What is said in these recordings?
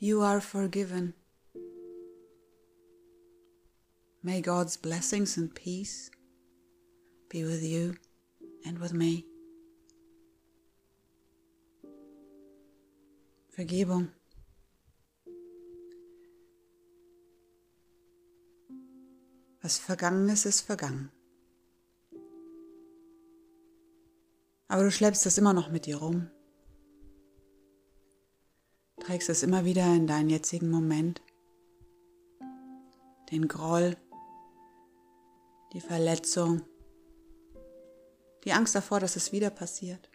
You are forgiven. May God's blessings and peace be with you and with me. Vergebung. Was vergangen ist, ist vergangen. Aber du schleppst das immer noch mit dir rum. Trägst es immer wieder in deinen jetzigen Moment. Den Groll, die Verletzung, die Angst davor, dass es wieder passiert.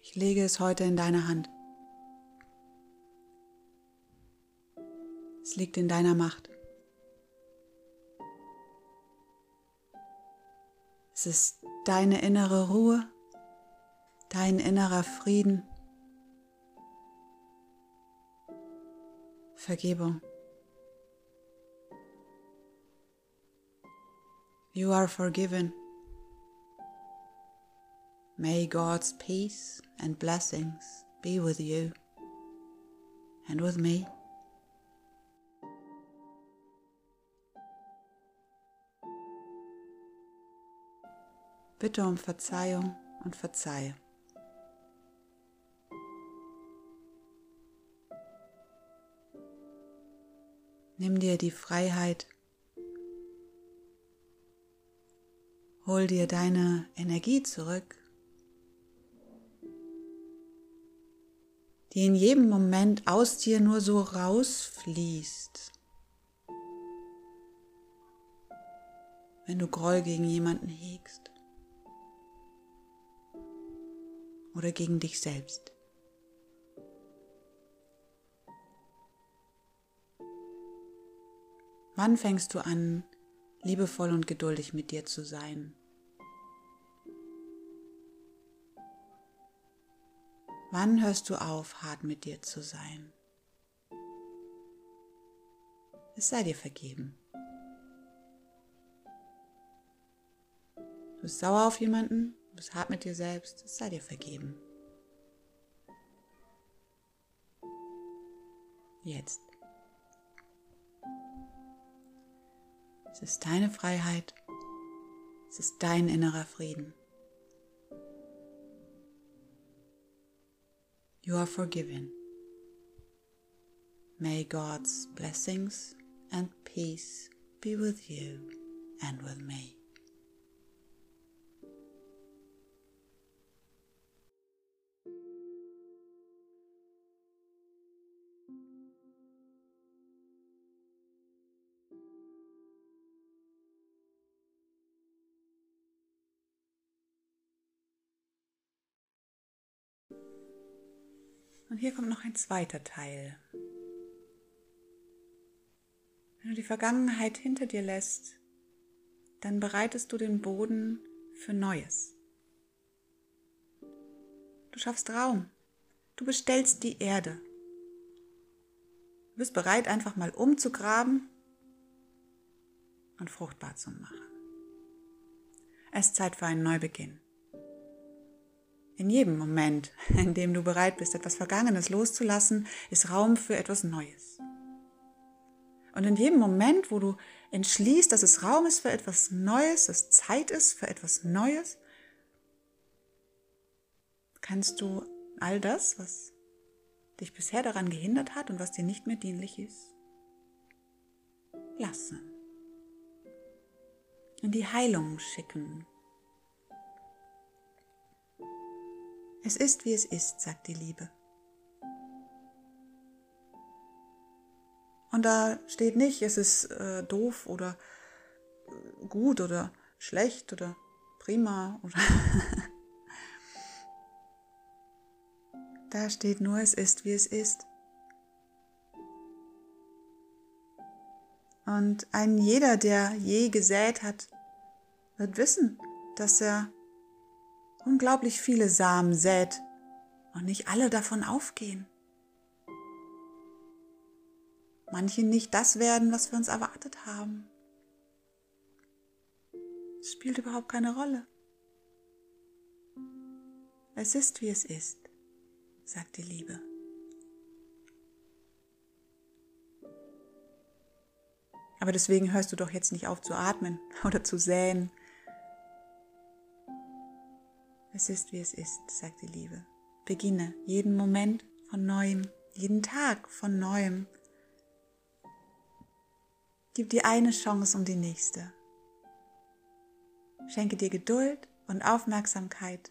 Ich lege es heute in deine Hand. Es liegt in deiner Macht. Es ist deine innere Ruhe, dein innerer Frieden, Vergebung. You are forgiven. May God's peace and blessings be with you and with me. Bitte um Verzeihung und verzeihe. Nimm dir die Freiheit, hol dir deine Energie zurück, die in jedem Moment aus dir nur so rausfließt. Wenn du Groll gegen jemanden hegst oder gegen dich selbst. Wann fängst du an, liebevoll und geduldig mit dir zu sein? Wann hörst du auf, hart mit dir zu sein? Es sei dir vergeben. Du bist sauer auf jemanden, du bist hart mit dir selbst, es sei dir vergeben. Jetzt. Es ist deine Freiheit. Es ist dein innerer Frieden. You are forgiven. May God's blessings and peace be with you and with me. Und hier kommt noch ein zweiter Teil. Wenn du die Vergangenheit hinter dir lässt, dann bereitest du den Boden für Neues. Du schaffst Raum. Du bestellst die Erde. Du bist bereit, einfach mal umzugraben und fruchtbar zu machen. Es ist Zeit für einen Neubeginn. In jedem Moment, in dem du bereit bist, etwas Vergangenes loszulassen, ist Raum für etwas Neues. Und in jedem Moment, wo du entschließt, dass es Raum ist für etwas Neues, dass Zeit ist für etwas Neues, kannst du all das, was dich bisher daran gehindert hat und was dir nicht mehr dienlich ist, lassen. In die Heilung schicken, Es ist, wie es ist, sagt die Liebe. Und da steht nicht, es ist äh, doof oder äh, gut oder schlecht oder prima oder da steht nur, es ist, wie es ist. Und ein jeder, der je gesät hat, wird wissen, dass er unglaublich viele Samen sät und nicht alle davon aufgehen. Manche nicht das werden, was wir uns erwartet haben. Es spielt überhaupt keine Rolle. Es ist, wie es ist. sagt die Liebe. Aber deswegen hörst du doch jetzt nicht auf zu atmen oder zu säen. Es ist, wie es ist, sagt die Liebe. Beginne jeden Moment von neuem, jeden Tag von neuem. Gib dir eine Chance um die nächste. Schenke dir Geduld und Aufmerksamkeit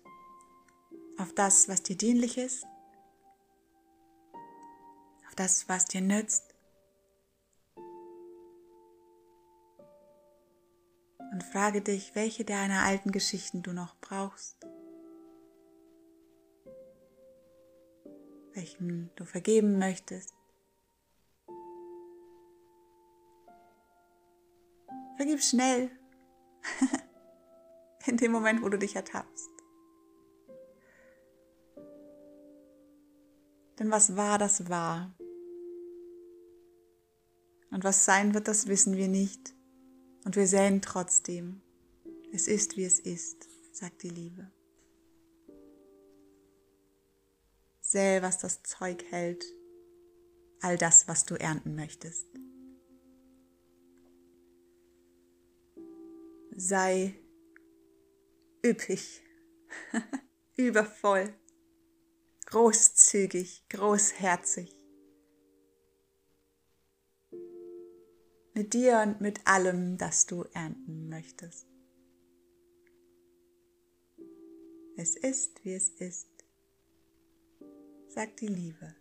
auf das, was dir dienlich ist, auf das, was dir nützt. Und frage dich, welche deiner alten Geschichten du noch brauchst, welchen du vergeben möchtest. Vergib schnell, in dem Moment, wo du dich ertappst. Denn was war, das war. Und was sein wird, das wissen wir nicht. Und wir säen trotzdem. Es ist, wie es ist, sagt die Liebe. Säe, was das Zeug hält, all das, was du ernten möchtest. Sei üppig, übervoll, großzügig, großherzig. Mit dir und mit allem, das du ernten möchtest. Es ist, wie es ist, sagt die Liebe.